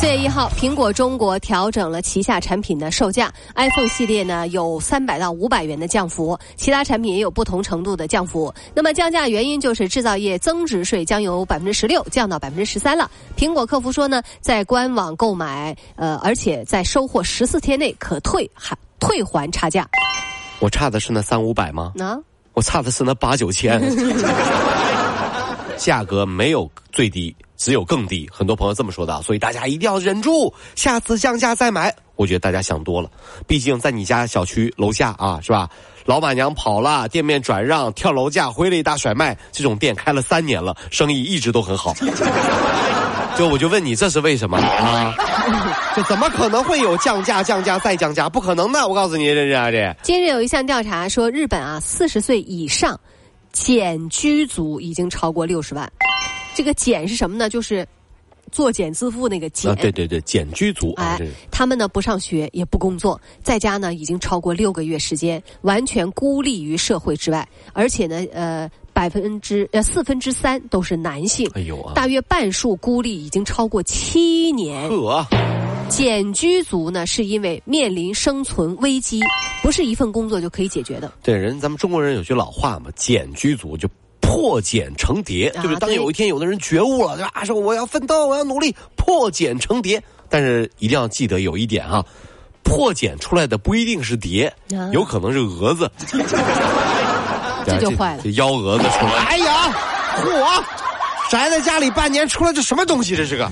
四月一号，苹果中国调整了旗下产品的售价，iPhone 系列呢有三百到五百元的降幅，其他产品也有不同程度的降幅。那么降价原因就是制造业增值税将由百分之十六降到百分之十三了。苹果客服说呢，在官网购买，呃，而且在收货十四天内可退还退还差价。我差的是那三五百吗？啊，我差的是那八九千。价格没有最低，只有更低。很多朋友这么说的，所以大家一定要忍住，下次降价再买。我觉得大家想多了，毕竟在你家小区楼下啊，是吧？老板娘跑了，店面转让，跳楼价，回了一大甩卖，这种店开了三年了，生意一直都很好。就我就问你，这是为什么啊？这怎么可能会有降价、降价再降价？不可能的！我告诉你，这是这。今日有一项调查说，日本啊，四十岁以上。减居族已经超过六十万，这个简是什么呢？就是作茧自缚那个减。对对对，茧居族。哎，他们呢不上学也不工作，在家呢已经超过六个月时间，完全孤立于社会之外，而且呢，呃，百分之呃四分之三都是男性。哎呦啊！大约半数孤立已经超过七年。呵。简居族呢，是因为面临生存危机，不是一份工作就可以解决的。对，人咱们中国人有句老话嘛，“简居族”就破茧成蝶，对不对？当有一天有的人觉悟了，对吧？说我要奋斗，我要努力，破茧成蝶。但是一定要记得有一点啊，破茧出来的不一定是蝶，有可能是蛾子。这就坏了，这幺蛾子出来。哎呀，嚯！宅在家里半年，出来这什么东西？这是个，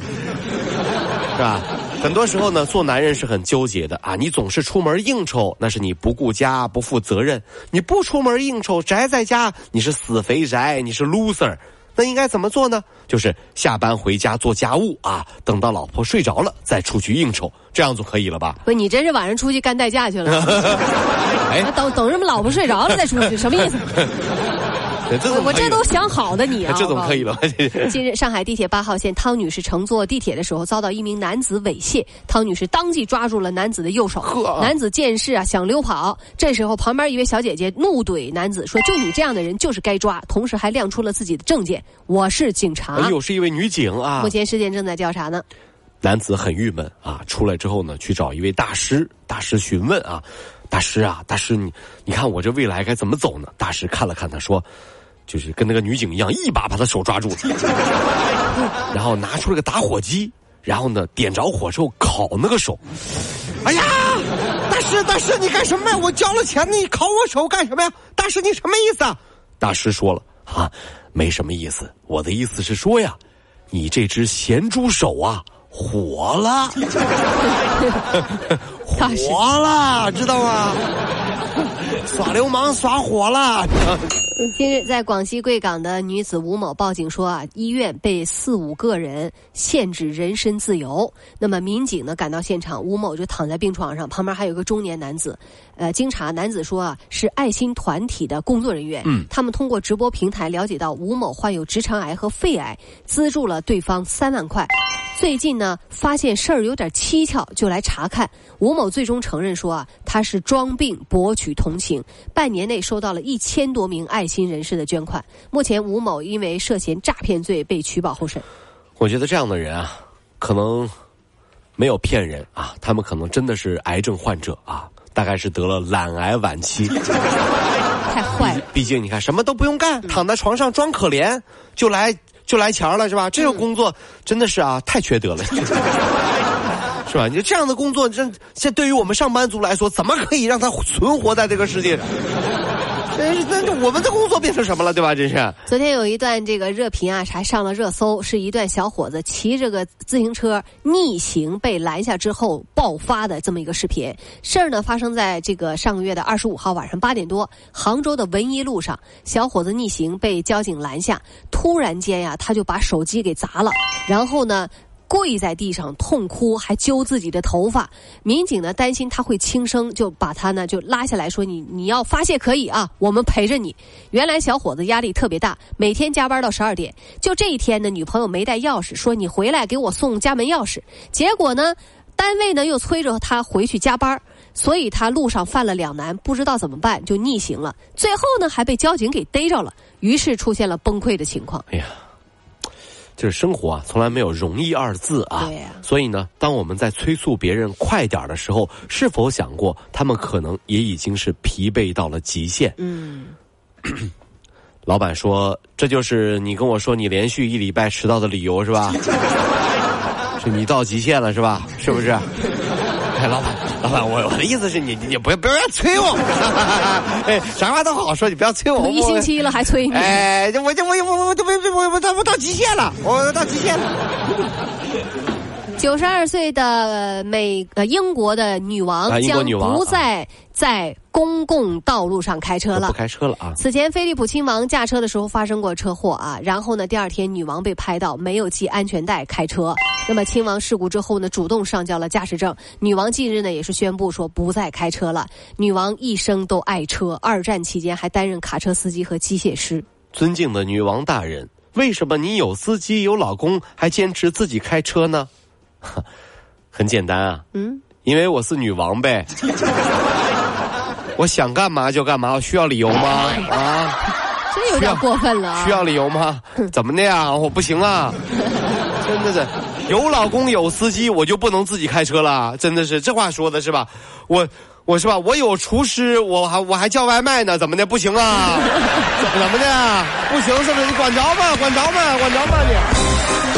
是吧？很多时候呢，做男人是很纠结的啊！你总是出门应酬，那是你不顾家、不负责任；你不出门应酬，宅在家，你是死肥宅，你是 loser。那应该怎么做呢？就是下班回家做家务啊，等到老婆睡着了再出去应酬，这样就可以了吧？不，你真是晚上出去干代驾去了？哎，等等，什么老婆睡着了再出去，什么意思？我这都想好的你啊！这怎么可以了？近日，上海地铁八号线，汤女士乘坐地铁的时候遭到一名男子猥亵，汤女士当即抓住了男子的右手。男子见势啊，想溜跑。这时候，旁边一位小姐姐怒怼男子说：“就你这样的人就是该抓。”同时还亮出了自己的证件：“我是警察。”哎呦，是一位女警啊！目前事件正在调查呢。男子很郁闷啊，出来之后呢，去找一位大师，大师询问啊：“大师啊，大师你你看我这未来该怎么走呢？”大师看了看他说。就是跟那个女警一样，一把把他手抓住了，然后拿出了个打火机，然后呢点着火之后烤那个手。哎呀，大师大师，你干什么呀？我交了钱，你烤我手干什么呀？大师你什么意思啊？大师说了啊，没什么意思，我的意思是说呀，你这只咸猪手啊火了，火了，知道吗？耍流氓耍火了。近日，在广西贵港的女子吴某报警说啊，医院被四五个人限制人身自由。那么民警呢赶到现场，吴某就躺在病床上，旁边还有个中年男子。呃，经查，男子说啊是爱心团体的工作人员。嗯，他们通过直播平台了解到吴某患有直肠癌和肺癌，资助了对方三万块。最近呢，发现事儿有点蹊跷，就来查看。吴某最终承认说啊，他是装病博取同情，半年内收到了一千多名爱心人士的捐款。目前吴某因为涉嫌诈骗罪被取保候审。我觉得这样的人啊，可能没有骗人啊，他们可能真的是癌症患者啊，大概是得了懒癌晚期。太坏了！毕竟你看，什么都不用干，躺在床上装可怜就来。就来钱了是吧？这个工作真的是啊，太缺德了，是吧？你这样的工作，这这对于我们上班族来说，怎么可以让他存活在这个世界上？那那我们的工作变成什么了，对吧？这是。昨天有一段这个热评啊，还上了热搜，是一段小伙子骑着个自行车逆行被拦下之后爆发的这么一个视频。事儿呢发生在这个上个月的二十五号晚上八点多，杭州的文一路上，小伙子逆行被交警拦下，突然间呀，他就把手机给砸了，然后呢。跪在地上痛哭，还揪自己的头发。民警呢担心他会轻生，就把他呢就拉下来说：“你你要发泄可以啊，我们陪着你。”原来小伙子压力特别大，每天加班到十二点。就这一天呢，女朋友没带钥匙，说：“你回来给我送家门钥匙。”结果呢，单位呢又催着他回去加班。所以他路上犯了两难，不知道怎么办，就逆行了。最后呢，还被交警给逮着了，于是出现了崩溃的情况。哎呀，就是生活啊，从来没有容易二字啊。对呀。所以呢，当我们在催促别人快点的时候，是否想过他们可能也已经是疲惫到了极限？嗯。老板说：“这就是你跟我说你连续一礼拜迟到的理由是吧？是你到极限了是吧？是不是？” 哎，老板，老板，我我的意思是你，你不要不要催我，哎，啥话都好好说，你不要催我。一星期了还催你？哎，我就我我我就我我我我到极限了，我到极限了。九十二岁的美呃英国的女王将不再在公共道路上开车了，不开车了啊！此前菲利普亲王驾车的时候发生过车祸啊，然后呢，第二天女王被拍到没有系安全带开车。那么亲王事故之后呢，主动上交了驾驶证。女王近日呢也是宣布说不再开车了。女王一生都爱车，二战期间还担任卡车司机和机械师。尊敬的女王大人，为什么你有司机有老公还坚持自己开车呢？很简单啊，嗯，因为我是女王呗，我想干嘛就干嘛，我需要理由吗？啊，真有点过分了，需要理由吗？怎么的呀？我不行啊，真的是有老公有司机，我就不能自己开车了？真的是这话说的是吧？我我是吧？我有厨师，我还我还叫外卖呢，怎么的？不行啊？怎么的？不行是不是？你管着吗？管着吗？管着吗你？